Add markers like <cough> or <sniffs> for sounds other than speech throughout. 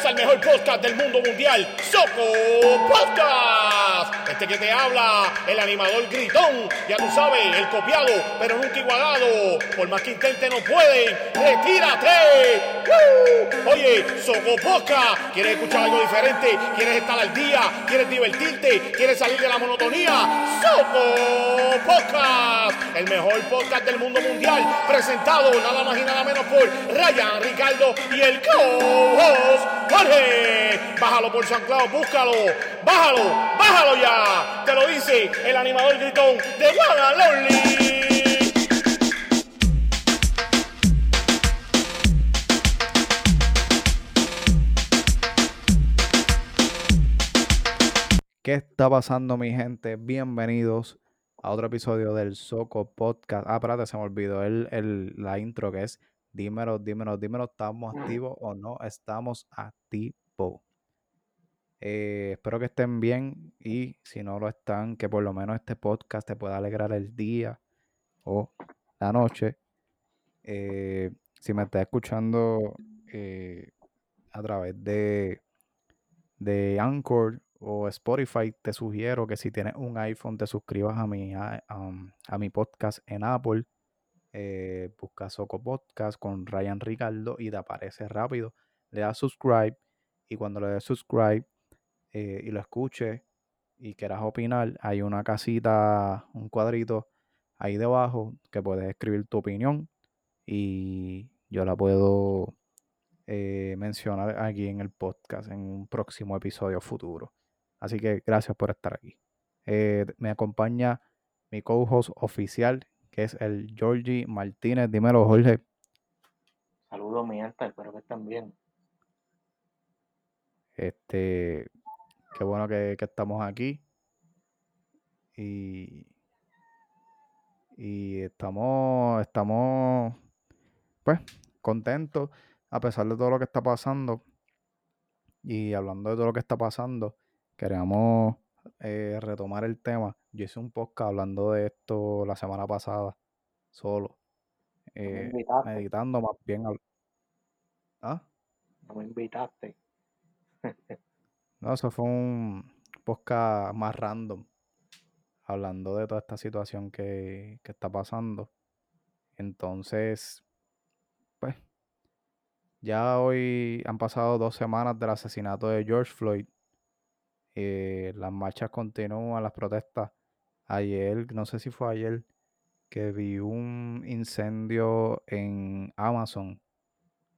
Bienvenidos al mejor podcast del mundo mundial, Soco Podcast. Este que te habla, el animador gritón, ya tú sabes, el copiado, pero nunca igualado. Por más que intente no pueden, retírate. Oye, Soco Podcast, ¿quieres escuchar algo diferente? ¿Quieres estar al día? ¿Quieres divertirte? ¿Quieres salir de la monotonía? Soco Podcast, el mejor podcast del mundo mundial, presentado nada más y nada menos por Ryan, Ricardo y el co-host Jorge. Bájalo por San Claudio, búscalo, bájalo, bájalo ya. Te lo dice el animador gritón de One ¿Qué está pasando, mi gente? Bienvenidos a otro episodio del Soco Podcast. Ah, espérate, se me olvidó el, el- la intro que es Dímelo, dímelo, dímelo, ¿estamos activos o no estamos activos? Eh, espero que estén bien y si no lo están, que por lo menos este podcast te pueda alegrar el día o la noche. Eh, si me estás escuchando eh, a través de, de Anchor o Spotify, te sugiero que si tienes un iPhone te suscribas a mi, a, a mi podcast en Apple. Eh, busca Soco Podcast con Ryan Ricardo y te aparece rápido. Le das subscribe y cuando le des subscribe eh, y lo escuches y quieras opinar, hay una casita, un cuadrito ahí debajo que puedes escribir tu opinión y yo la puedo eh, mencionar aquí en el podcast en un próximo episodio futuro. Así que gracias por estar aquí. Eh, me acompaña mi co-host oficial, que es el Georgie Martínez. Dímelo, Jorge. Saludos, mi gente, espero que estén bien. Este, qué bueno que, que estamos aquí. Y, y estamos, estamos, pues, contentos a pesar de todo lo que está pasando. Y hablando de todo lo que está pasando, queríamos eh, retomar el tema. Yo hice un podcast hablando de esto la semana pasada, solo. No me eh, invitaste, meditando más bien. ¿Ah? no me invitaste. <laughs> No, eso fue un podcast más random, hablando de toda esta situación que, que está pasando. Entonces, pues, ya hoy han pasado dos semanas del asesinato de George Floyd. Eh, las marchas continúan, las protestas. Ayer, no sé si fue ayer, que vi un incendio en Amazon.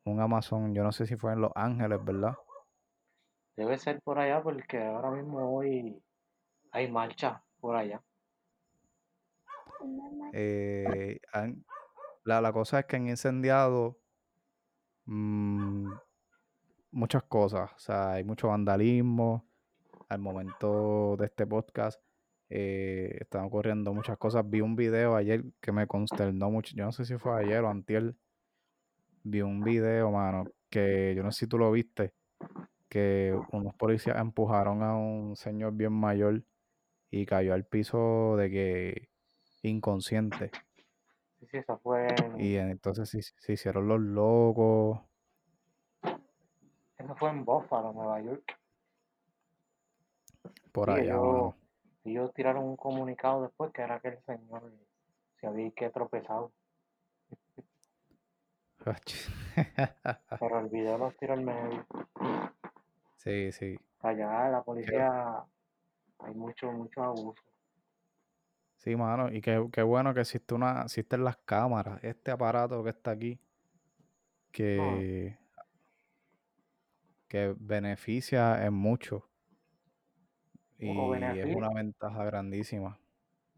Un Amazon, yo no sé si fue en Los Ángeles, ¿verdad? Debe ser por allá porque ahora mismo hoy hay marcha por allá. Eh, han- la, la cosa es que han incendiado mm, muchas cosas. O sea, hay mucho vandalismo. Al momento de este podcast eh, están ocurriendo muchas cosas. Vi un video ayer que me consternó mucho. Yo no sé si fue ayer o antier. Vi un video, mano, que yo no sé si tú lo viste, que unos policías empujaron a un señor bien mayor y cayó al piso de que inconsciente. Sí, sí, eso fue Y en, entonces se, se hicieron los locos eso fue en Buffalo, Nueva York. Por Sí, allá, ellos, ellos tiraron un comunicado después que era que el señor se había que tropezado. Pero el video los tiró al medio. Sí, sí. Allá la Qué- policía hay mucho, mucho abuso. Sí, mano. Y qué, qué bueno que existe una, existen las cámaras. Este aparato que está aquí, que, que beneficia en mucho. Y es una ventaja grandísima.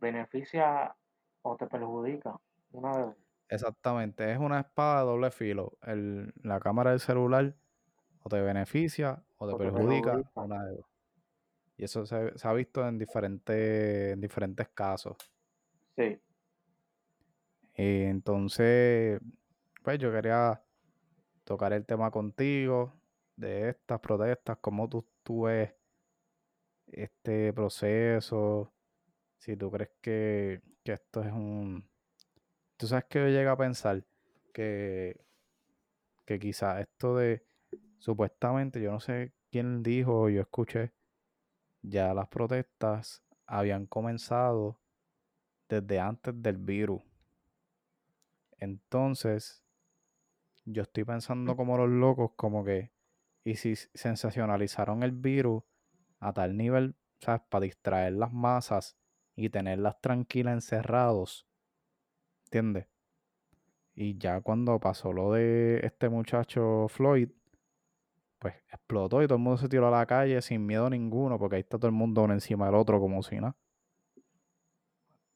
beneficia o te perjudica. Una de dos. Exactamente. Es una espada de doble filo. El, la cámara del celular o te beneficia o te o te perjudica, una de dos. Y eso se, se ha visto en diferentes, en diferentes casos. Sí. Y entonces, pues yo quería tocar el tema contigo de estas protestas, cómo tú, tú ves este proceso, si tú crees que, que esto es un... Tú sabes que yo llego a pensar que, que quizás esto de supuestamente, yo no sé quién dijo, yo escuché, ya las protestas habían comenzado desde antes del virus. Entonces, yo estoy pensando como los locos, como que, y si sensacionalizaron el virus a tal nivel, ¿sabes? Para distraer las masas y tenerlas tranquilas encerrados, ¿entiendes? Y ya cuando pasó lo de este muchacho Floyd, pues explotó y todo el mundo se tiró a la calle sin miedo ninguno, porque ahí está todo el mundo uno encima del otro como si nada.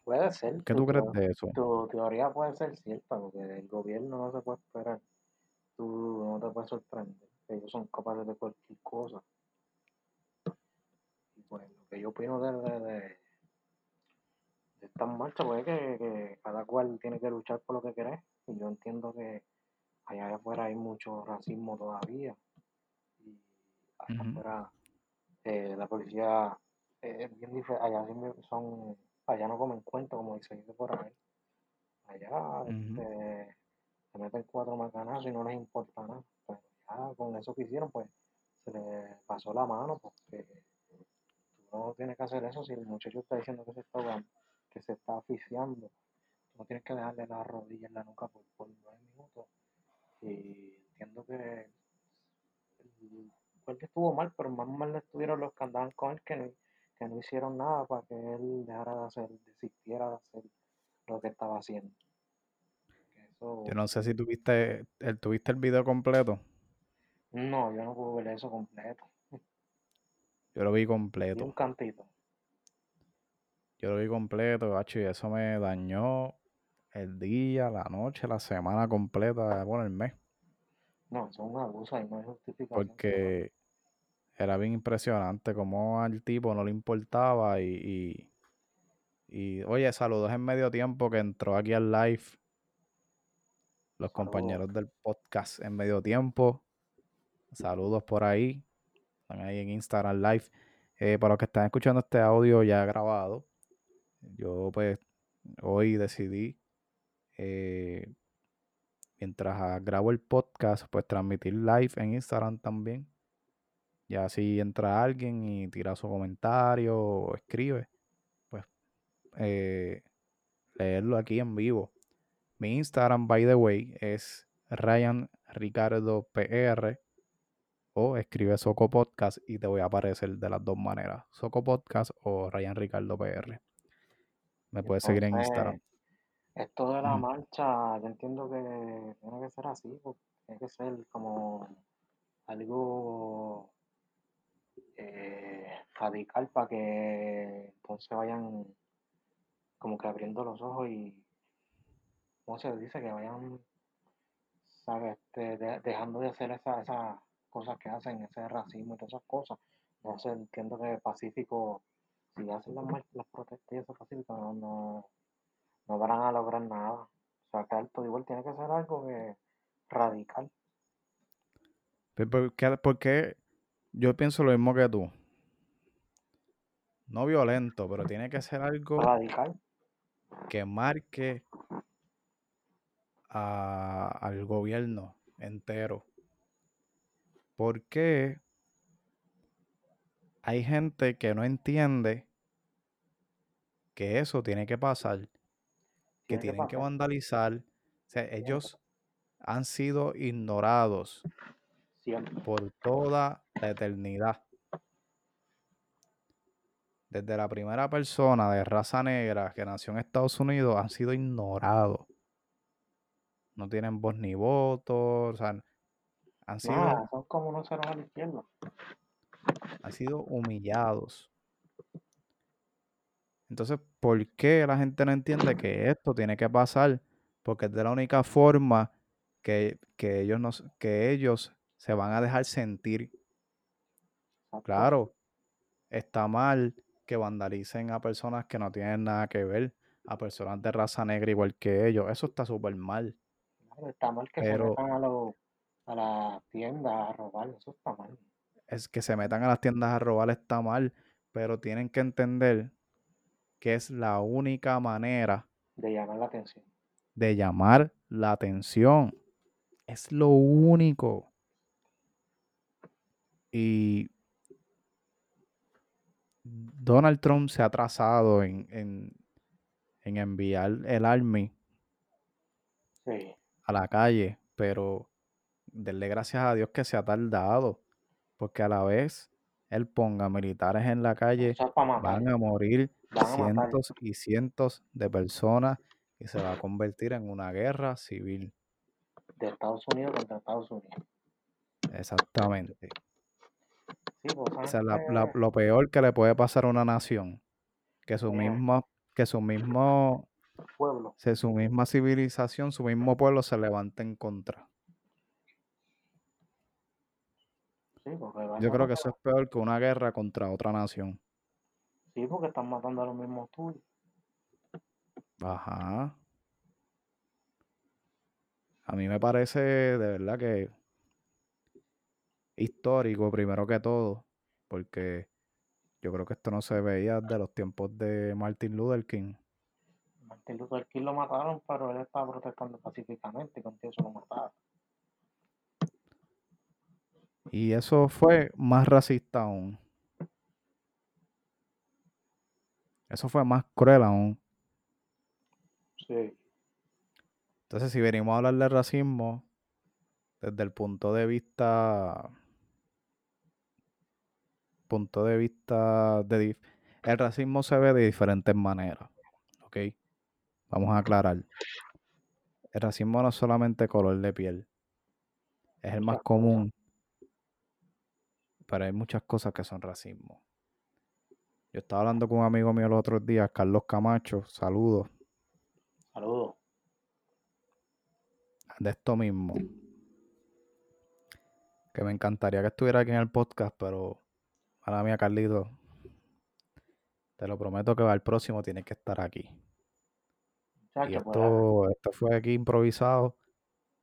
Puede ser. ¿Qué tú crees de eso? Tu teoría puede ser cierta, porque el gobierno no se puede esperar. Tú no te puedes sorprender. Ellos son capaces de cualquier cosa. Pues lo que yo opino de, de, de, de estas marchas, pues es que, que cada cual tiene que luchar por lo que quiere. Y yo entiendo que allá afuera hay mucho racismo todavía. Y allá Ujú. afuera eh, la policía eh, es bien diferente. Allá siempre son, allá no comen cuento, como dice por ahí. Allá este, se meten cuatro macanazos y no les importa nada. Pero ya con eso que hicieron, pues se les pasó la mano porque no tienes que hacer eso si el muchacho está diciendo que se está ahogando, que se está asfixiando. Tú no tienes que dejarle la rodilla en la nuca por, por nueve minutos. Y entiendo que el guardia estuvo mal, pero más mal le estuvieron los que andaban con él que no, que no hicieron nada para que él dejara de hacer, desistiera de hacer lo que estaba haciendo. Que eso, Yo no sé si tuviste el, tuviste el video completo. no, yo no pude ver eso completo. Yo lo vi Y completo. un cantito. Yo lo vi completo, gacho, y eso me dañó el día, la noche, la semana completa, bueno, el mes. No, eso es un abuso y no hay justificación. Porque era bien impresionante cómo al tipo no le importaba y, y, y, oye, saludos en medio tiempo que entró aquí al live. Los Saludos. compañeros del podcast en medio tiempo. Saludos por ahí. Están ahí en Instagram Live. Eh, para los que están escuchando este audio ya grabado, yo pues hoy decidí, eh, mientras grabo el podcast, pues transmitir live en Instagram también. Ya si entra alguien y tira su comentario o escribe, pues eh, leerlo aquí en vivo. Mi Instagram, by the way, es Ryan Ricardo PR o escribe Soco Podcast y te voy a aparecer de las dos maneras, Soco Podcast o Ryan Ricardo PR. Me puedes seguir en Instagram. Esto de la marcha, yo entiendo que tiene que ser así, porque tiene que ser como algo eh, radical para que entonces vayan como que abriendo los ojos y, ¿cómo se dice? Que vayan, ¿sabes? Este, de- dejando de hacer esa- esas cosas que hacen, ese racismo y todas esas cosas. No sé, entiendo que Pacífico, si hacen las, las protestas y eso Pacífico, no, no, no van a lograr nada. O sea, que alto igual tiene que ser algo que radical. Pero ¿Por qué, por qué yo pienso lo mismo que tú? No violento, pero tiene que ser algo Radical. que marque a- al gobierno entero. Porque hay gente que no entiende que eso tiene que pasar, que Tiene que tienen que vandalizar. O sea, ellos han sido ignorados Siempre. por toda la eternidad. Desde la primera persona de raza negra que nació en Estados Unidos han sido ignorados. No tienen voz ni voto, o sea, han sido, son como unos ceros a la izquierda. han sido humillados. Entonces, ¿por qué la gente no entiende que esto tiene que pasar? Porque es de la única forma que, que ellos, no, s- que ellos se van a dejar sentir. Claro, está mal que vandalicen a personas que no tienen nada que ver, a personas de raza negra igual que ellos. Eso está súper mal. Está mal que se Pero metan a, los a las tiendas a robar, eso está mal. es que se metan a las tiendas a robar está mal, pero tienen que entender que es la única manera De llamar la atención. de llamar la atención. Es lo único. Y Donald Trump se ha atrasado en, en, en enviar el Army Sí. a la calle, pero denle gracias a Dios que se ha tardado, porque a la vez él ponga militares en la calle, van a morir Van a matar. cientos y cientos de personas y se va a convertir en una guerra civil. De Estados Unidos contra Estados Unidos. Exactamente. Sí, pues O sea, la- gente- la- lo peor que le puede pasar a una nación, que su mismo, que su mismo, pueblo. se- su misma civilización, su mismo pueblo se levante en contra. Sí, Yo creo que eso es peor que una guerra contra otra nación. Sí, porque están matando a los mismos tuyos. Ajá. A mí me parece de verdad que histórico, primero que todo, porque yo creo que esto no se veía de los tiempos de Martin Luther King. Martin Luther King lo mataron, pero él estaba protestando pacíficamente y contigo se lo mataron. Y eso fue más racista aún. Eso fue más cruel aún. Sí. Entonces, si venimos a hablar de racismo desde el punto de vista punto de vista de el racismo se ve de diferentes maneras, ¿ok? Vamos a aclarar. El racismo no es solamente color de piel, es el más común, pero hay muchas cosas que son racismo. Yo estaba hablando con un amigo mío los otros días, Carlos Camacho, saludos, Saludos. de esto mismo. Que me encantaría que estuviera aquí en el podcast, pero a la mía, Carlito, te lo prometo que al próximo tiene que estar aquí. Y Muchachos, pues, esto, esto fue aquí improvisado.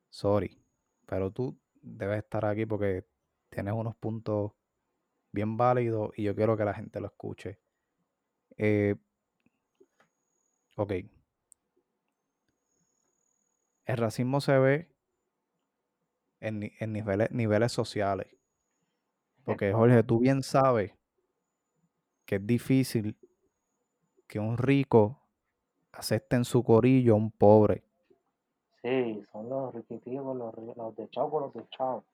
Sorry. Pero tú debes estar aquí porque tienes unos puntos bien válidos y yo quiero que la gente lo escuche. Eh, ok. El racismo se ve en, ni- en niveles, niveles sociales. Porque Jorge, tú bien sabes que es difícil que un rico acepte en su corillo a un pobre. Sí, son los riquitivos, los, los de chavo los de chavo.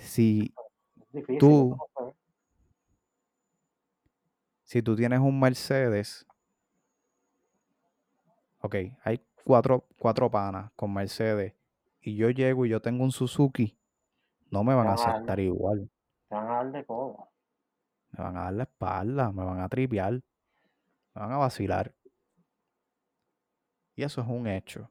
Si, difícil. Tú- no si tú tienes un Mercedes, ok, hay cuatro, cuatro panas con Mercedes y yo llego y yo tengo un Suzuki, no me van a aceptar igual. Te van a dar de todo. Me van a dar la espalda, me van a tripear, me van a vacilar. Y eso es un hecho.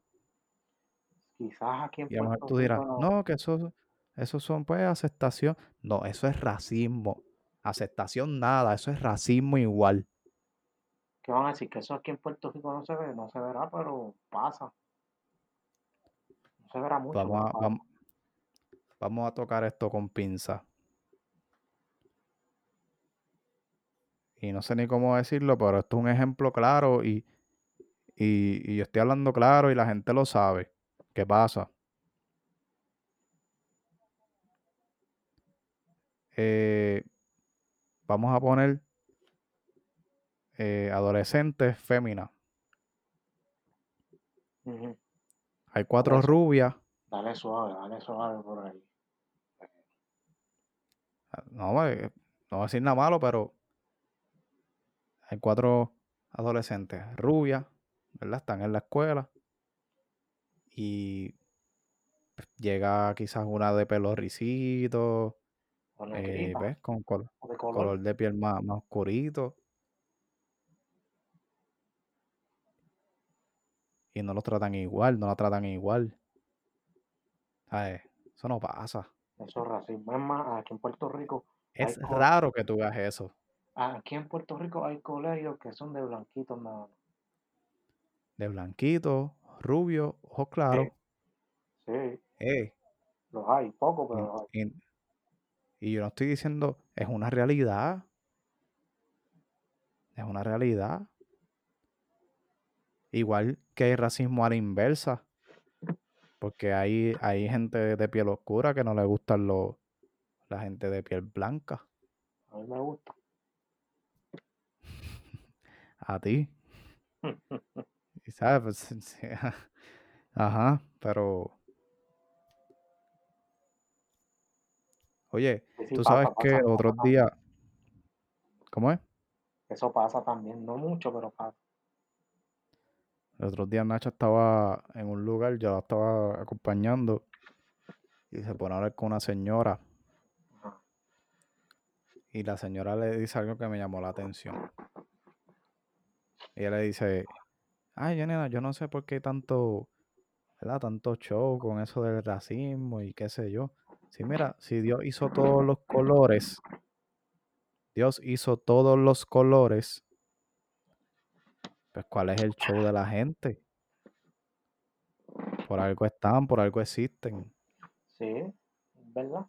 Quizás aquí en Y a lo mejor Puerto tú dirás, no, que eso, eso son pues aceptación. No, eso es racismo. Aceptación nada, eso es racismo igual. ¿Qué van a decir? Que eso aquí en Puerto Rico no se ve, no se verá, pero pasa. No se verá mucho. Vamos a, vamos a tocar esto con pinza. Y no sé ni cómo decirlo, pero esto es un ejemplo claro y, y, y yo estoy hablando claro y la gente lo sabe. ¿Qué pasa? Eh, vamos a poner eh, adolescentes féminas. Hay cuatro rubias. Dale suave, dale suave por ahí. No, eh, no voy a decir nada malo, pero hay cuatro adolescentes rubias, ¿verdad? Están en la escuela y pues, llega quizás una de pelo ricito, Con eh, ¿ves? Con col- de color. color de piel más, más oscurito. Y no los tratan igual, no la tratan igual. ¿Sabes? Eso no pasa. Eso es racismo. Es más, aquí en Puerto Rico, Es raro que tú veas eso. aquí en Puerto Rico hay colegios que son de blanquitos nada más. De blanquito, rubio, ojos claros. Sí, los hay, poco, pero los hay. Y, yo no estoy diciendo, es una realidad. Es una realidad. Igual que hay racismo a la inversa. Porque hay, hay gente de piel oscura que no le gustan los, la gente de piel blanca. A mí me gusta. <laughs> A ti. <laughs> Y sabes, pues, <laughs> ajá, pero oye, Sí, tú sabes pasa, que pasa, otros días, ¿cómo es? Eso pasa también, no mucho, pero pasa. El otro día Nacha estaba en un lugar, yo la estaba acompañando y se pone a hablar con una señora Ajá. y la señora le dice algo que me llamó la atención. Ella le dice, ay, nena, yo no sé por qué tanto, ¿verdad? Tanto show con eso del racismo y qué sé yo. Sí, mira, si Dios hizo todos los colores, Dios hizo todos los colores, pues ¿cuál es el show de la gente? Por algo están, por algo existen. Sí, ¿verdad?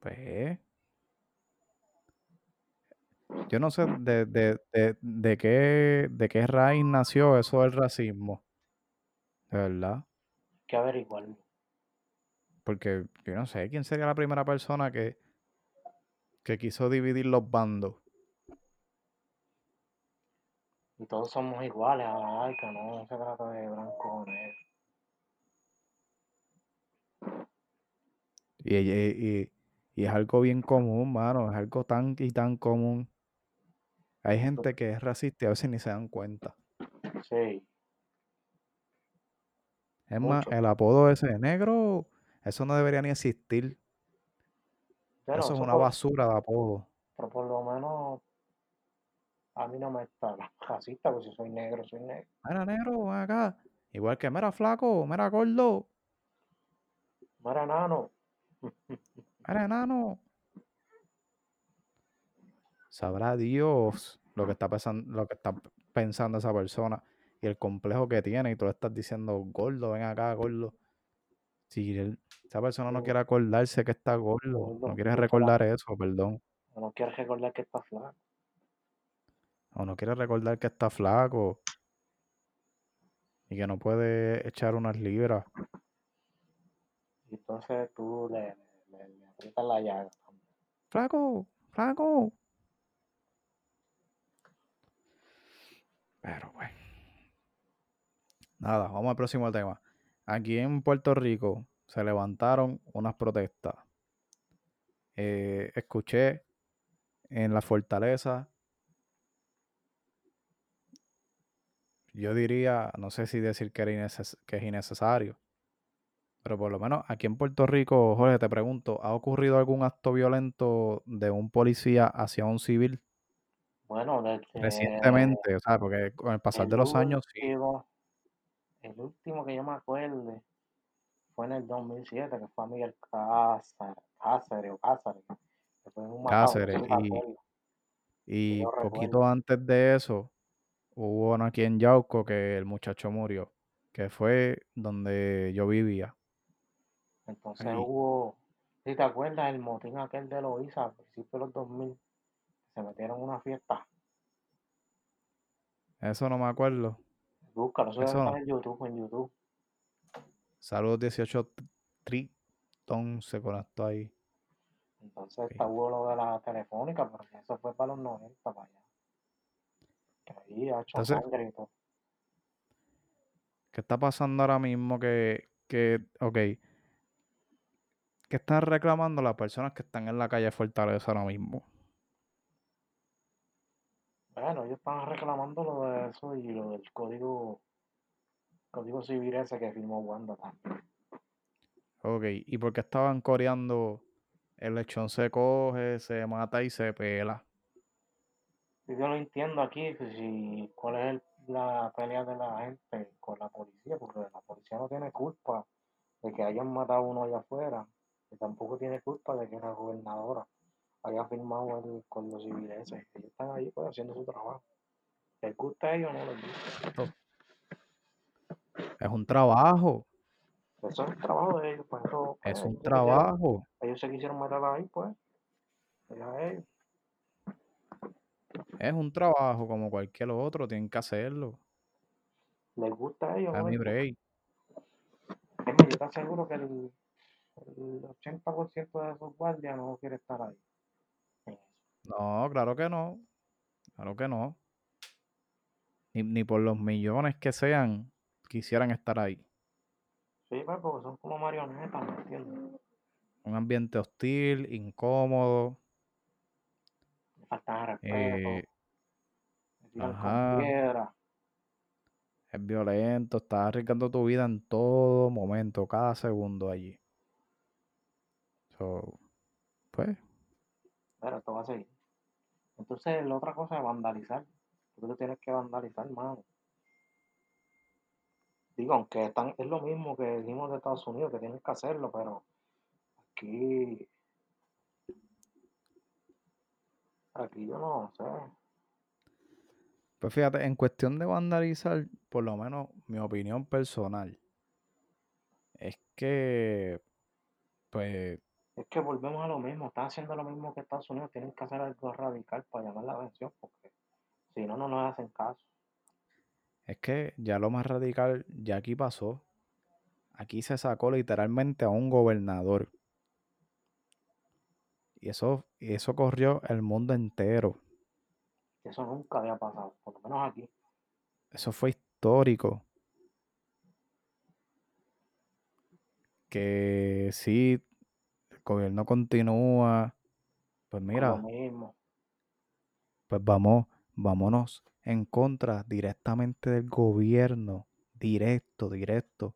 Pues, yo no sé de, de, de, de qué, de qué raíz nació eso del racismo. De verdad. Hay que averiguarlo. Porque yo no sé quién sería la primera persona que, que quiso dividir los bandos. Y todos somos iguales a la arca, no se trata de blanco o negro. Y, y, y- y es algo bien común, mano. Es algo tan y tan común. Hay gente que es racista y a veces ni se dan cuenta. Sí, Es más, el apodo ese de negro, eso no debería ni existir. Pero Eso es una por, basura de apodo. pero por lo menos a mí no me está racista, porque si soy negro, soy negro. Mira, negro, ven acá. Igual que, mira, flaco, mira, gordo, Mira, enano. <laughs> mira, enano. Sabrá Dios lo que está pensando, lo que está pensando esa persona y el complejo que tiene. Y tú le estás diciendo, gordo, ven acá, gordo. Si esa persona no quiere acordarse que está gordo, no quiere recordar eso, perdón. o no quieres recordar que está flaco. O no quiere recordar que está flaco y que no puede echar unas libras. Y entonces tú le, le, le aprietas la llaga. Flaco, flaco. Pero pues. Nada, vamos al próximo tema. Aquí en Puerto Rico se levantaron unas protestas. Eh, escuché en la fortaleza. Yo diría, no sé si decir que, era inneces- que es innecesario, pero por lo menos aquí en Puerto Rico, Jorge, te pregunto, ¿ha ocurrido algún acto violento de un policía hacia un civil Bueno, desde recientemente? O sea, porque con el pasar el de los años, último, el último que yo me acuerde fue en el 2007, que fue a Miguel Cáceres, Cáceres o Cáceres, que fue en un Cáceres y, poquito recuerdo. antes de eso hubo uno aquí en Yauco que el muchacho murió, que fue donde yo vivía. Entonces Ahí. hubo, si te acuerdas, el motín aquel de Loíza a principios de los 2000, se metieron en una fiesta. Eso no me acuerdo. Búscalo, eso Eso no. en YouTube, en YouTube. Saludos 18 Triton se conectó ahí. Entonces está hubo lo de la telefónica, pero que eso fue para los 90, para allá. Que ahí ha hecho Entonces, sangre y todo. ¿qué está pasando ahora mismo? Que, que, ok, ¿qué están reclamando las personas que están en la calle Fortaleza ahora mismo? Bueno, ellos estaban reclamando lo de eso y lo del código, código civil ese que firmó Wanda también. Ok, ¿y por qué estaban coreando el lechón se coge, se mata y se pela? Yo no entiendo aquí que si, cuál es el- la pelea de la gente con la policía, porque la policía no tiene culpa de que hayan matado a uno allá afuera, y tampoco tiene culpa de que la gobernadora haya firmado el código civil ese. Ellos están ahí pues haciendo su trabajo. ¿Les gusta a ellos o no les gusta? Es un trabajo, Eso es el trabajo de ellos, pues eso, pues, es ellos un se quisieron, trabajo. ellos se quisieron meter ahí, pues, allá ellos. Es un trabajo como cualquier otro, tienen que hacerlo. ¿Les gusta a ellos A mi break. Yo te aseguro que el, el 80% de esos guardias no quiere estar ahí. No, claro que no. Claro que no. Ni, ni por los millones que sean, quisieran estar ahí. Sí, pues, porque son como marionetas, ¿me entiendes? Un ambiente hostil, incómodo. Le faltan respeto, eh, ajá. piedra. es violento, estás arriesgando tu vida en todo momento, cada segundo allí. So, pues, Pero esto va a seguir. Entonces, la otra cosa es vandalizar. Tú lo tienes que vandalizar, mano. Digo, aunque están, es lo mismo que dijimos de Estados Unidos, que tienes que hacerlo, pero aquí, aquí yo no sé. pues fíjate, en cuestión de vandalizar, por lo menos mi opinión personal, es que, pues, Es que volvemos a lo mismo, están haciendo lo mismo que Estados Unidos, tienen que hacer algo radical para llamar la atención, porque si no, no nos hacen caso. es que ya lo más radical ya aquí pasó. Aquí se sacó literalmente a un gobernador. Y eso, y eso corrió el mundo entero. Eso nunca había pasado, por lo menos aquí. Eso fue histórico. Que el gobierno continúa, pues mira, mismo. pues vamos, vámonos en contra directamente del gobierno. Directo, directo.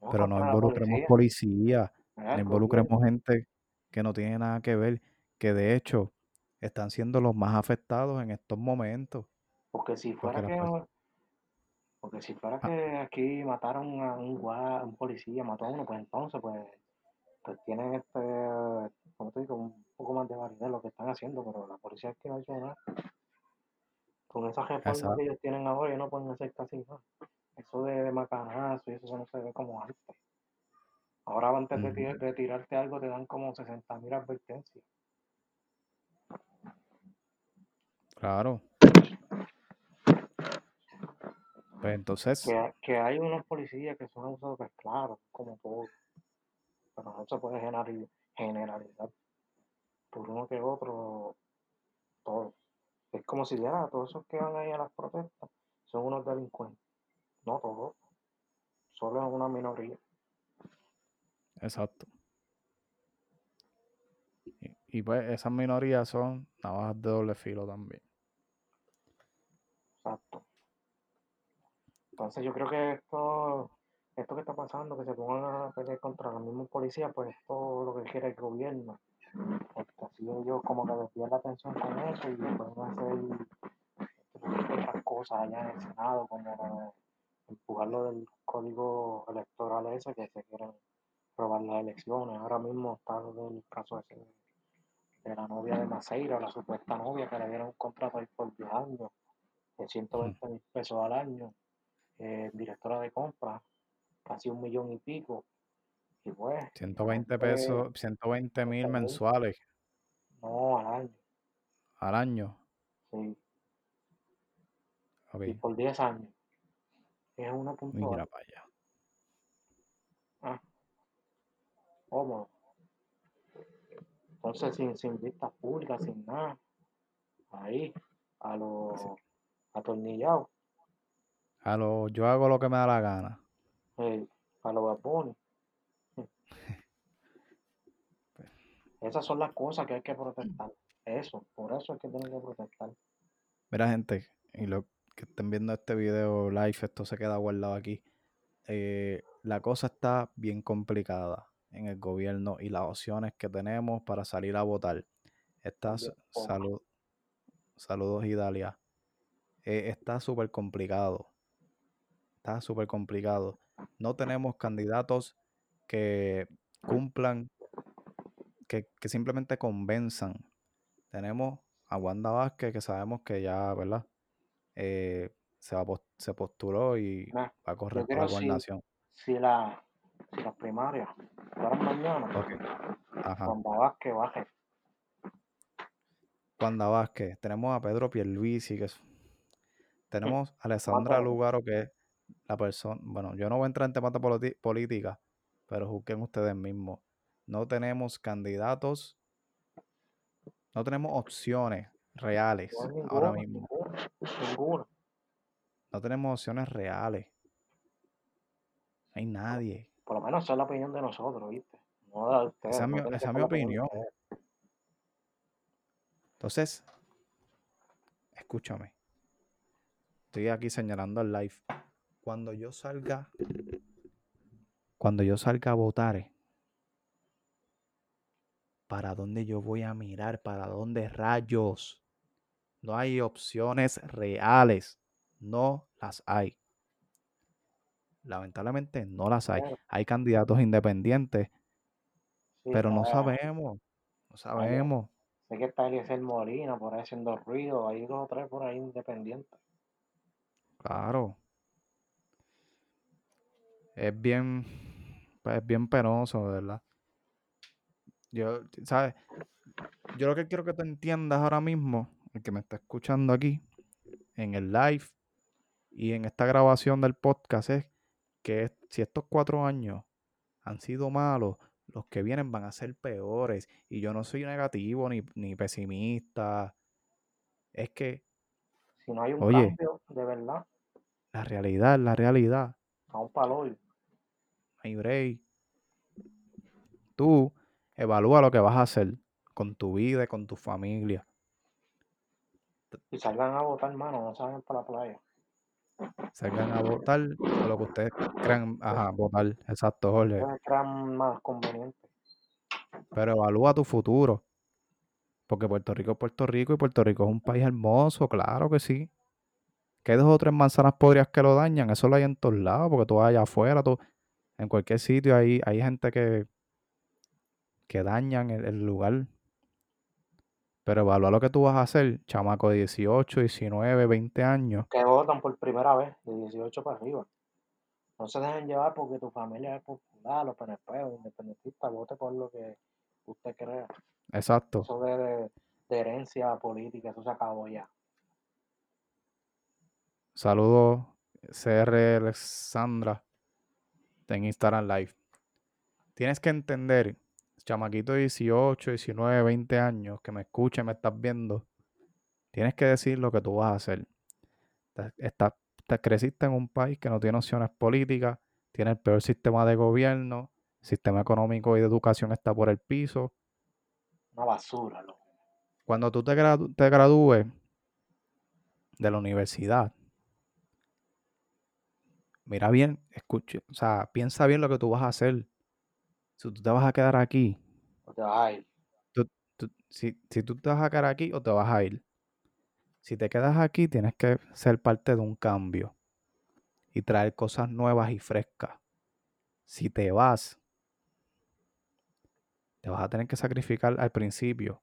No, Pero no involucremos policía. policía, Mira, no involucremos gobierno. gente que no tiene nada que ver, que de hecho están siendo los más afectados en estos momentos. Porque si Porque fuera las que, personas... porque si fuera Ah, que aquí mataron a un guardia, un policía, mató a uno, pues entonces, pues, pues tienen este, como te digo, un poco más de variedad en lo que están haciendo, pero la policía aquí no ha hecho nada. Con esa reforma Exacto. que ellos tienen ahora, ellos no pueden hacer casi nada. Eso de macanazo y eso no se ve como antes. Ahora antes de, Ujú. ti- de tirarte algo te dan como 60 mil advertencias. Claro. Pues entonces, Que, que hay unos policías que son abusados, pues claro, como todo. Pero no se puede generali- generalizar por uno que otro, todo. Es como si ya todos esos que van ahí a las protestas son unos delincuentes. No todos, solo es una minoría. exacto. Y, y pues esas minorías son navajas de doble filo también. Exacto. Entonces yo creo que esto, esto que está pasando, que se pongan a pelear contra los mismos policías, pues esto es lo que quiere el gobierno. Porque así ellos como que desvían la atención con eso y pueden hacer otras cosas allá en el Senado, como lo de empujar lo del código electoral ese que se quieren robar las elecciones. Ahora mismo está del caso ese de, la novia de Maceira, la supuesta novia que le dieron un contrato ahí por 10 años, de 120 mil pesos al año, eh, directora de compras, casi un millón y pico. Y pues, 120 gente- pesos, 120 mil 120. mensuales no, al año, al año. sí, Ok, y por 10 años. Es una punto mira para allá. Ah, cómodo. Entonces, sin, sin vistas públicas, sin nada. Ahí, a los atornillados, A lo, yo hago lo que me da la gana. Eh, a los babones. Esas son las cosas que hay que protestar. Eso, por eso es que tienen que protestar. Mira, gente, y lo que estén viendo este video live, esto se queda guardado aquí. Eh, la cosa está bien complicada en el gobierno y las opciones que tenemos para salir a votar. Estas salud, saludos Idalia. Eh, está súper complicado. Está súper complicado. No tenemos candidatos que cumplan, que, que simplemente convenzan. Tenemos a Wanda Vázquez, que sabemos que ya, ¿verdad? Eh, se, va se postuló y Nah, va a correr por la si, gobernación. si, la, si las primarias fueran mañana, Ok. Ajá. cuando Vázquez baje, Wanda Vázquez. Tenemos a Pedro Pierluisi, que es- Tenemos a Alessandra. Lugaro, que es la persona... Bueno, yo no voy a entrar en temas de política, pero juzguen ustedes mismos. no tenemos candidatos, no tenemos opciones reales No, ahora mismo. ninguno. No tenemos opciones reales. No hay nadie. Por lo menos esa es la opinión de nosotros, ¿viste? No de ustedes. Esa es mi, no tiene que esa es mi opinión. Entonces, escúchame. Estoy aquí señalando al live. Cuando yo salga, cuando yo salga a votar, ¿para dónde yo voy a mirar? ¿Para dónde rayos? No hay opciones reales. No las hay. Lamentablemente no las hay. Hay candidatos independientes, sí, pero no sabemos. No sabemos. Sé que está Eliezer Molina por ahí haciendo ruido. Hay dos o tres por ahí independientes. Claro. Es bien, pues, es bien penoso, verdad. Yo, ¿sabes? Yo lo que quiero que tú entiendas ahora mismo, el que me está escuchando aquí, en el live y en esta grabación del podcast, es que si estos cuatro años han sido malos, los que vienen van a ser peores. Y yo no soy negativo ni, ni pesimista. Es que Si no hay un Oye. cambio, de verdad, la realidad es la realidad. a un palo. Hay break. Tú evalúa lo que vas a hacer con tu vida y con tu familia. Y salgan a votar, mano, no salgan para la playa. Salgan a votar a lo que ustedes crean, ajá, votar, exacto, Jorge. Crean más conveniente. Pero evalúa tu futuro. Porque Puerto Rico es Puerto Rico y Puerto Rico es un país hermoso, claro que sí. Que hay dos o tres manzanas podridas que lo dañan, eso lo hay en todos lados, porque tú vas allá afuera, tú, en cualquier sitio hay, hay gente que, que dañan el, el lugar. Pero evalúa lo que tú vas a hacer, chamaco de 18, 19, 20 años. Que votan por primera vez, de 18 para arriba. No se dejen llevar porque tu familia es popular, los PNP, o independentistas, vote por lo que usted crea. Exacto. Eso de, de, de herencia política, eso se acabó ya. Saludos, CR Alexandra, en Instagram Live. Tienes que entender, chamaquito de 18, 19, 20 años, que me escucha y me estás viendo, tienes que decir lo que tú vas a hacer. Estás- te creciste en un país que no tiene opciones políticas, tiene el peor sistema de gobierno, el sistema económico y de educación está por el piso. Una basura, loco. Cuando tú te, gradu- te gradúes de la universidad, mira bien, escucha, o sea, piensa bien lo que tú vas a hacer. Si tú te vas a quedar aquí, No te vas a ir. tú- si, si tú te vas a quedar aquí o te vas a ir. Si te quedas aquí, tienes que ser parte de un cambio y traer cosas nuevas y frescas. Si te vas, te vas a tener que sacrificar al principio,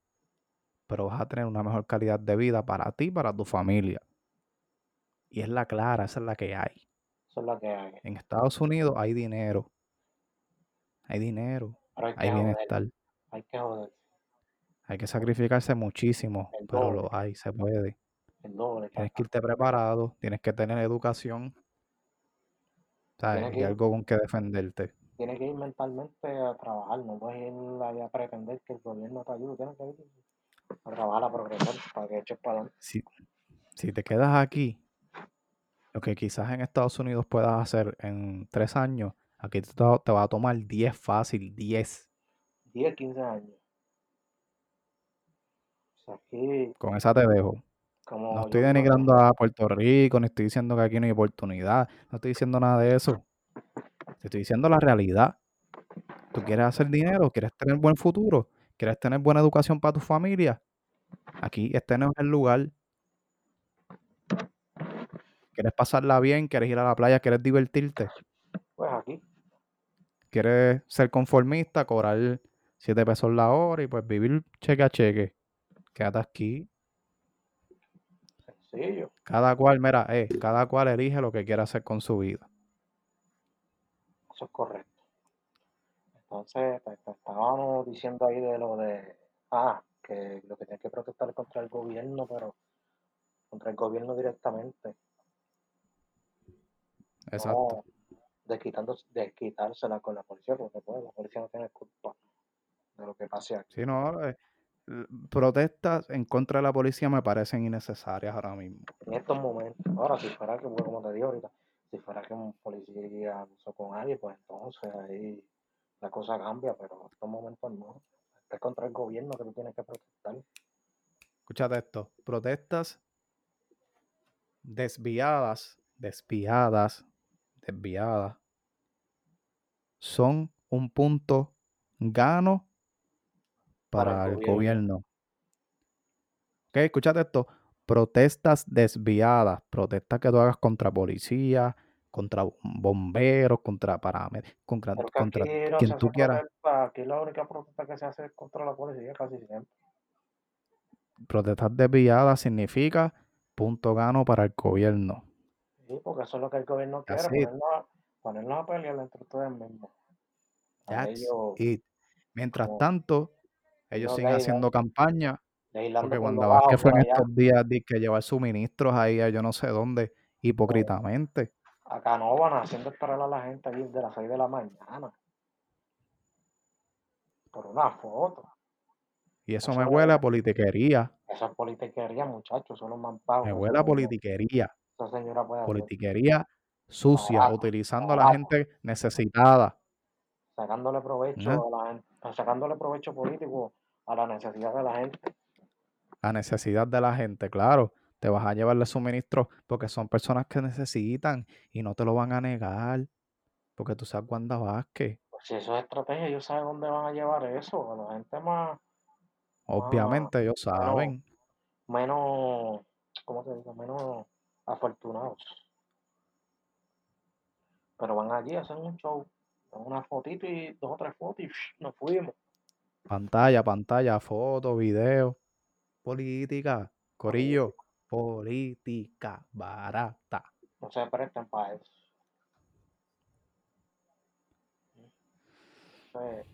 pero vas a tener una mejor calidad de vida para ti y para tu familia. Y es la clara, esa es la que hay. Que hay. En Estados Unidos hay dinero. Hay dinero, hay joder. bienestar. Hay que joder. Hay que sacrificarse muchísimo, El pero doble. lo hay, se puede. El doble. Tienes que irte preparado, tienes que tener educación, ¿sabes? Y algo con que defenderte. Tienes que ir mentalmente a trabajar. No puedes ir ahí a pretender que el gobierno te ayude. Tienes que ir a trabajar, a progresar, para que eches para adelante. Si, si te quedas aquí, lo que quizás en Estados Unidos puedas hacer en tres años, aquí te, te va a tomar 10 fácil, 10. 10, 15 años. O sea, aquí, Con esa te dejo. como No estoy denigrando a Puerto Rico, ni estoy diciendo que aquí no hay oportunidad, no estoy diciendo nada de eso. Te estoy diciendo la realidad. ¿Tú quieres hacer dinero? ¿Quieres tener buen futuro? ¿Quieres tener buena educación para tu familia? Aquí este no es el lugar. ¿Quieres pasarla bien? ¿Quieres ir a la playa? ¿Quieres divertirte? pues aquí, ¿Quieres ser conformista? Cobrar 7 pesos la hora y pues vivir cheque a cheque. Quédate aquí. sencillo. Cada cual, mira, eh, cada cual elige lo que quiere hacer con su vida. Eso es correcto. Entonces, pues, estábamos diciendo ahí de lo de, ah, que lo que tiene que protestar es contra el gobierno, pero contra el gobierno directamente, Exacto. no desquitándose- desquitársela con la policía, porque pues, la policía no tiene culpa. de lo que pase aquí. Sí, no, eh, protestas en contra de la policía me parecen innecesarias ahora mismo. En estos momentos. Ahora, si fuera que, como te digo ahorita, si fuera que un policía abusó con alguien, pues entonces ahí la cosa cambia, pero en estos momentos no. Es contra el gobierno que tú tienes que protestar. Escúchate esto, protestas desviadas, desviadas, desviadas, son un punto gano Para para el gobierno. gobierno. Ok, escúchate esto, protestas desviadas, protestas que tú hagas contra policía, contra bomberos, contra paramédicos, contra, no quien tú quieras. aquí la única protesta que se hace es contra la policía casi siempre. Protestas desviadas significa punto gano para el gobierno. Sí, porque eso es lo que el gobierno quiere, ponernos a, ponernos a pelear entre ustedes mismos. Ellos it. Mientras como tanto, ellos siguen haciendo campaña porque bajo Vázquez fue en allá. estos días di que llevar suministros ahí a yo no sé dónde, hipócritamente. Acá no van haciendo esperar a la gente ahí de las 6 de la mañana. Por una foto. Y eso Eso me es- huele a politiquería. Esa es politiquería, muchachos, son los más pagos. Me huele a politiquería. Señora puede hacer, Politiquería sucia, utilizando a la gente necesitada. sacándole provecho a la gente, sacándole provecho político a la necesidad de la gente. A necesidad de la gente, claro. Te vas a llevarle suministros porque son personas que necesitan y no te lo van a negar. Porque tú sabes Wanda Vázquez. Pues si eso es estrategia, ellos saben dónde van a llevar eso, a la gente más, Obviamente ellos bueno, saben. menos, ¿cómo te digo? Menos afortunados. Pero van allí, hacen un show, una fotito y dos o tres fotos y ¡psh! nos fuimos. Pantalla, pantalla, foto, video. Política. Corillo. Política barata. No se prestan para eso. Entonces,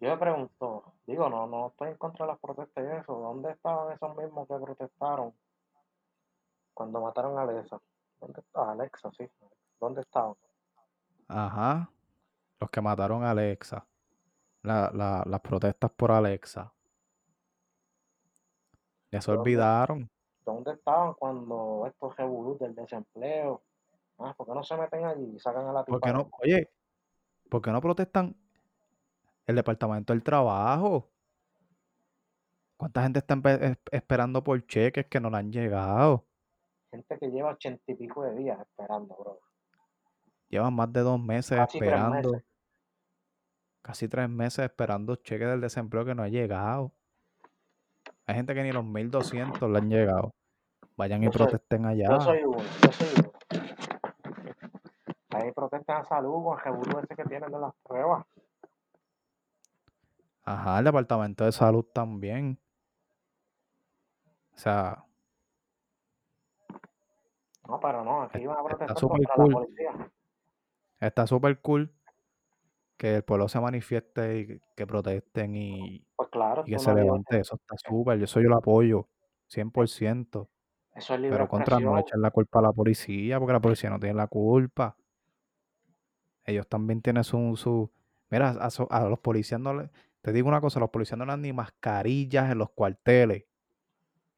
yo me pregunto, digo, no, no estoy en contra de las protestas y eso. ¿Dónde estaban esos mismos que protestaron cuando mataron a Alexa? ¿Dónde estaba Alexa? Sí. ¿Dónde estaban? Ajá. Los que mataron a Alexa. La- la- las protestas por Alexa. Ya se olvidaron. ¿Dónde estaban cuando estos revolus del desempleo? Ah, ¿por qué no se meten allí y sacan a la ¿Por tipa? qué no? Oye, ¿por qué no protestan el Departamento del Trabajo? ¿Cuánta gente está esperando por cheques que no le han llegado? Gente que lleva ochenta y pico de días esperando, bro. Llevan más de dos meses Casi tres esperando, meses. casi tres meses esperando cheques del desempleo que no ha llegado. Hay gente que ni los 1200 le han llegado. Vayan y soy- protesten allá. Yo soy uno, yo soy uno. Ahí protestan a salud con el ese que tienen de las pruebas. Ajá, el Departamento de Salud también. O sea, No, pero no, aquí van a está protestar contra cool. la policía. está súper cool que el pueblo se manifieste y que protesten y, Pues claro, y que se levante. Eso está súper. Yo eso yo lo apoyo. 100%. Eso es libre Pero contra no le echen la culpa a la policía, porque la policía no tiene la culpa. Ellos también tienen su... su mira, a, a los policías no le... Te digo una cosa, los policías no le dan ni mascarillas en los cuarteles.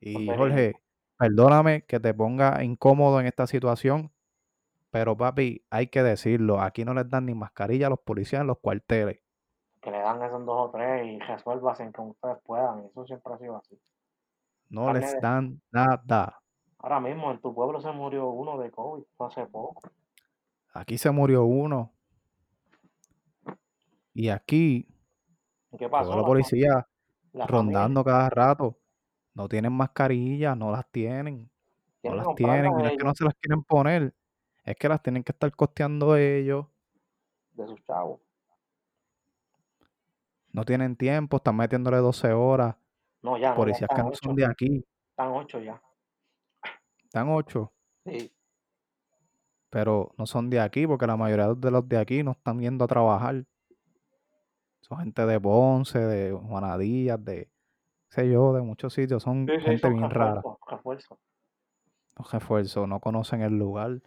Y Porque- Jorge, perdóname que te ponga incómodo en esta situación, pero papi, hay que decirlo, aquí no les dan ni mascarilla a los policías en los cuarteles. Que le dan esos dos o tres y resuelvan como ustedes puedan. Eso siempre ha sido así. No les dan nada. Ahora mismo en tu pueblo se murió uno de COVID no hace poco. Aquí se murió uno. Y aquí ¿Y qué pasó? veo a la La- policía la familia rondando cada rato. No tienen mascarillas, no las tienen. No las tienen. Y no es que no se las quieren poner. Es que las tienen que estar costeando ellos. de sus chavos. No tienen tiempo, están metiéndole 12 horas. No, ya, no, ya Policías que no ocho. son de aquí. Están ocho ya. Están 8, Sí. pero no son de aquí porque la mayoría de los de aquí no están yendo a trabajar. Son gente de Ponce, de Juanadías, de, sé yo, de muchos sitios, son gente son bien rara. Los refuerzos, no conocen el lugar.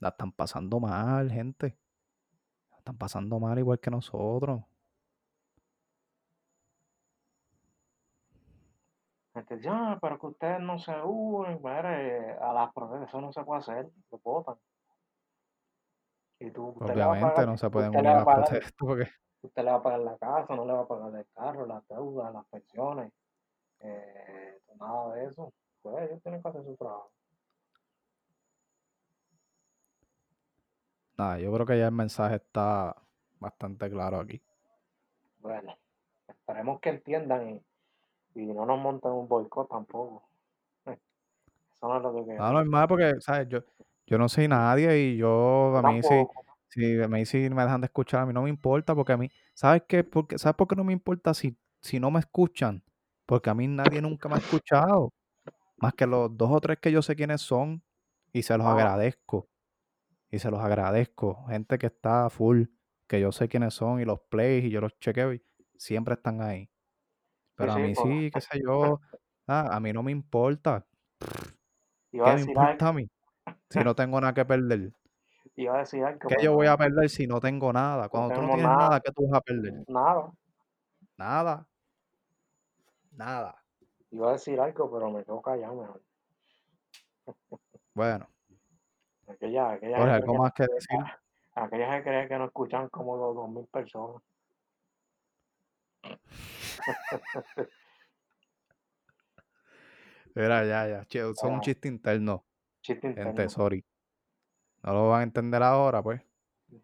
La están pasando mal, gente. La están pasando mal igual que nosotros. Este, ah, pero que ustedes no se unen, a las protestas, eso no se puede hacer, lo votan. Y tú, Obviamente no se pueden unir a las protestas <laughs> porque usted le va a pagar la casa, no le va a pagar el carro, las deudas, las pensiones, eh, nada de eso. Pues ellos tienen que hacer su trabajo. nada, yo creo que ya el mensaje está bastante claro aquí. Bueno, esperemos que entiendan y, y no nos monten un boicot tampoco. <laughs> Eso no es lo que No, normal, porque, ¿sabes? Yo, yo no soy nadie y yo, a mí sí. Si a mí sí me dejan de escuchar, a mí no me importa, porque a mí, ¿sabes qué? Porque, ¿sabes por qué no me importa si, si no me escuchan? Porque a mí nadie nunca me ha escuchado, más que los dos o tres que yo sé quiénes son, y se los agradezco, y se los agradezco, gente que está full, que yo sé quiénes son, y los plays, y yo los chequeo, y siempre están ahí. Pero a sí, mí pues, sí, qué sé yo, ah, a mí no me importa, ¿qué me algo, importa a mí? Si no tengo nada que perder. Iba a decir algo, ¿Qué pero yo voy no, a perder si no tengo nada? no Cuando tú no tienes nada, nada, ¿qué tú vas a perder? nada. Nada. Nada. Iba a decir algo, pero me quedo callado mejor. Bueno, Aquella, aquella Jorge, gente ¿algo que, más que decir? <laughs> aquella gente cree que nos escuchan como dos, dos mil personas. <laughs> Mira, ya, ya. Es un chiste interno, chiste gente, interno. sorry. No lo van a entender ahora, pues.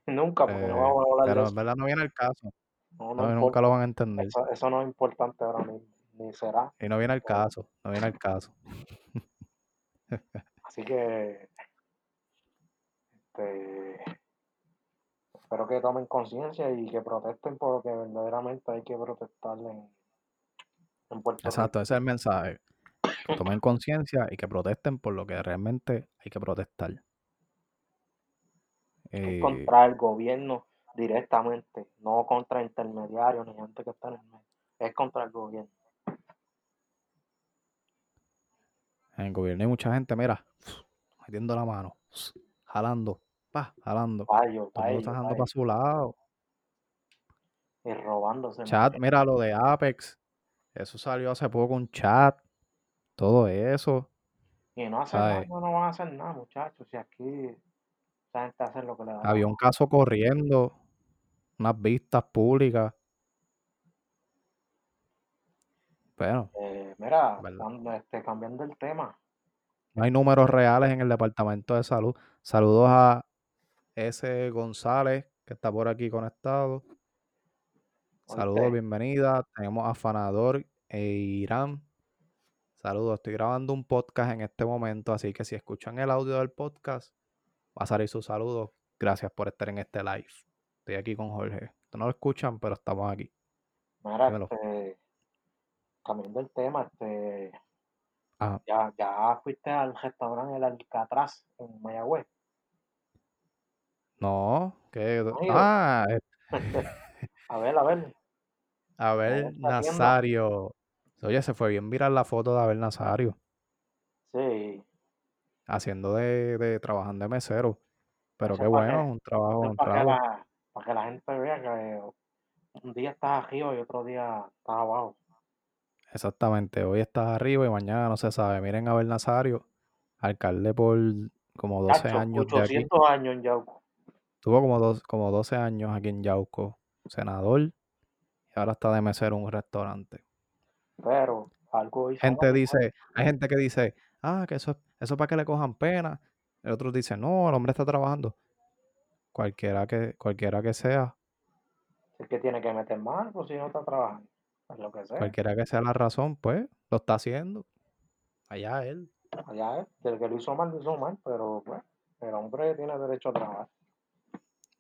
Nunca, porque no eh, vamos a hablar de pero eso. en verdad no viene el caso. No, no No, nunca lo van a entender. Eso, eso no es importante ahora mismo, ni será. Y no viene el caso. No viene el caso. <laughs> Así que este, espero que tomen conciencia y que protesten por lo que verdaderamente hay que protestar en, en Puerto Rico. Exacto, ese es el mensaje. Que tomen conciencia y que protesten por lo que realmente hay que protestar. Es Eh, contra el gobierno directamente, no contra intermediarios ni gente que está en el medio. Es contra el gobierno. En el gobierno hay mucha gente, mira, <sniffs> metiendo la mano, <sniffs> jalando, pa, jalando. Pa' ellos, Todo pa' el mundo ellos, está para su lado. Y robándose. Chat, mira lo de Apex. Eso salió hace poco, un chat. Todo eso. Y no hacen nada, no van a hacer nada, muchachos. Si aquí esa gente hace lo que le da la Había un caso corriendo, unas vistas públicas. Bueno, Eh, mira, este, cambiando el tema, no hay números reales en el Departamento de Salud. Saludos a S. González, que está por aquí conectado. Saludos, bienvenida. Tenemos a Fanador e Irán. Saludos, estoy grabando un podcast en este momento, así que si escuchan el audio del podcast, va a salir su saludo. Gracias por estar en este live. Estoy aquí con Jorge. Ustedes no lo escuchan, pero estamos aquí. mira, este, cambiando el tema, este, ya, ya fuiste al restaurante El Alcatraz en Mayagüez. No, que. Ah, eh, <laughs> A ver, a ver. <laughs> a ver, tienda. Nazario. Oye, se fue bien viral la foto de Abel Nazario Sí, haciendo de, de trabajando de mesero. Pero qué bueno, que- un trabajo para que, la, para que la gente vea que un día estás arriba y otro día estás abajo. Exactamente, hoy estás arriba y mañana no se sabe. Miren a Abel Nazario, alcalde por como 12 Chacho, años de aquí. 800 años en Yauco. Tuvo como, dos, como 12 años aquí en Yauco, senador, y ahora está de mesero en un restaurante. Pero algo hizo Gente mal, dice, hay gente que dice, ah, que eso, es- eso es para que le cojan pena. El otro dice, no, el hombre está trabajando. Cualquiera que, cualquiera que sea, Es que tiene que meter más, pues si no está trabajando. Es lo que sea. cualquiera que sea la razón, pues, lo está haciendo. Allá él. Allá es, el que lo hizo mal, lo hizo mal, pero pues, el hombre tiene derecho a trabajar.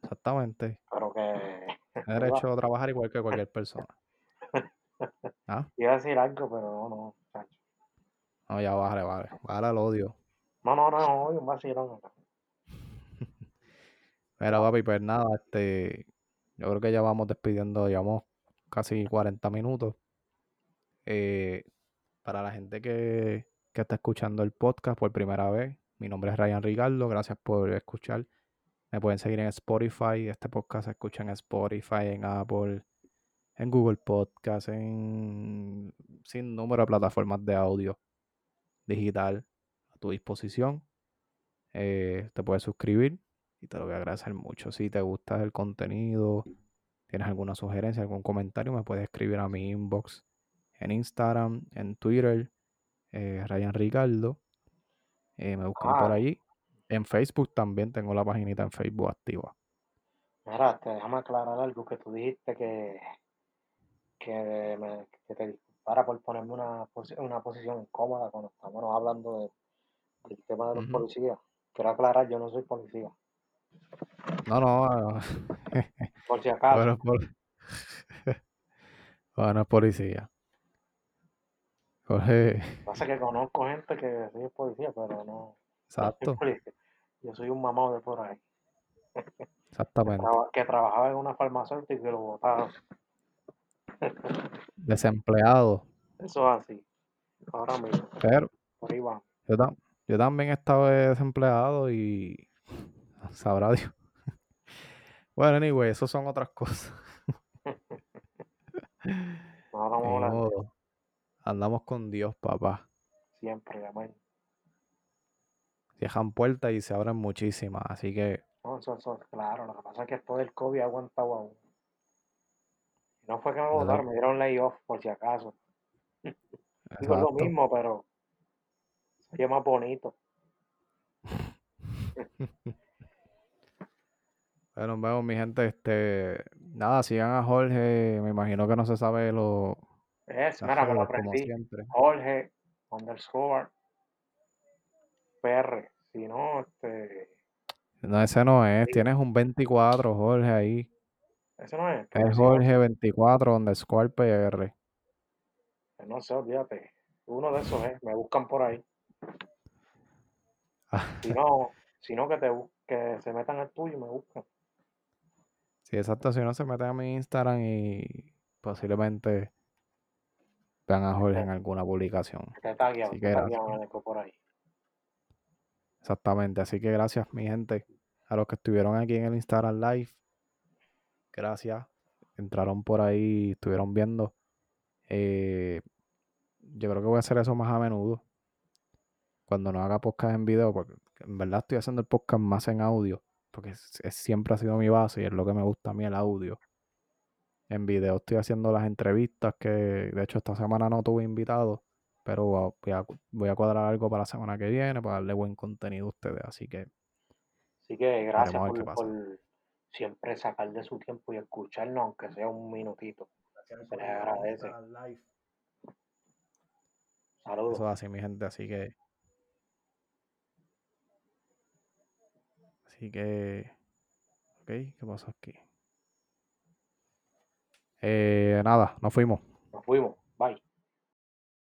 Exactamente. Pero que Tiene <laughs> derecho a trabajar igual que cualquier persona. <laughs> Ah, iba a decir algo, pero no, no, chacho. No, ya bájale, vale. Bájale el odio. No, no, no, hoy un vacilón. acá. <laughs> Mira, papi, pues nada, este, yo creo que ya vamos despidiendo, llevamos casi 40 minutos. Eh, para la gente que, que está escuchando el podcast por primera vez, mi nombre es Ryan Ricardo, gracias por escuchar. Me pueden seguir en Spotify, este podcast se escucha en Spotify, en Apple, en Google Podcast, en sin número de plataformas de audio digital a tu disposición. Eh, te puedes suscribir y te lo voy a agradecer mucho. Si te gusta el contenido, tienes alguna sugerencia, algún comentario, me puedes escribir a mi inbox en Instagram, en Twitter, eh, Ryan Ricardo. Eh, me buscan por Ah, allí. En Facebook también tengo la paginita en Facebook activa. mira, te déjame aclarar algo que tú dijiste que, que, me, que te disculpara por ponerme una, una posición incómoda cuando estamos hablando de- del tema de los policías. Quiero aclarar, yo no soy policía. No, no. ah, <laughs> Por si <laughs> acaso. bueno, por... <laughs> bueno, es policía. Jorge, Pasa que conozco gente que sí es policía, pero no, no soy exacto. Yo soy un mamado de por ahí. Que, exactamente. traba- que trabajaba en una farmacéutica y que lo botaron. Desempleado. Eso es así. Ahora mismo. Pero Por ahí va. yo, tam- yo también he estado desempleado y <laughs> sabrá Dios. <laughs> Bueno, anyway, eso son otras cosas. <laughs> Hablar de modo. Andamos con Dios, papá. siempre, amén. Cierran puertas y se abren muchísimas. Así que, No, eso, eso, claro, lo que pasa es que esto del COVID ha aguantado aún. No fue que me votaron, me dieron layoff por si acaso. <laughs> Digo lo mismo, pero sería más bonito. <laughs> Bueno, vemos, mi gente. Este, nada, sigan a Jorge. Me imagino que no se sabe lo, Es, mira, me lo aprendí. Jorge underscore PR. Si no, este. No, ese no es. Sí. Tienes un 24, Jorge, ahí. Ese no es. Es si no, Jorge 24 underscore PR. no sé, olvídate. Uno de esos es. Me buscan por ahí. <laughs> Si no, si no que, te, que se metan al tuyo y me buscan. Sí, exacto. Si no se meten a mi Instagram y posiblemente vean a Jorge en alguna publicación. Te taguean, Así te que taguean el por ahí. Exactamente. Así que gracias, mi gente. A los que estuvieron aquí en el Instagram Live. Gracias. Entraron por ahí, estuvieron viendo. Eh, yo creo que voy a hacer eso más a menudo. Cuando no haga podcast en video, porque en verdad estoy haciendo el podcast más en audio. Porque es- es- siempre ha sido mi base y es lo que me gusta a mí el audio. En video estoy haciendo las entrevistas que de hecho esta semana no tuve invitados, pero voy a, voy a- cuadrar algo para la semana que viene para darle buen contenido a ustedes. Así que Así que gracias por, por siempre sacar de su tiempo y escucharnos, aunque sea un minutito. Se les agradece. Saludos. Eso es así, mi gente. Así que. Así que. Ok, ¿qué pasó aquí? Eh, nada, nos fuimos. Nos fuimos.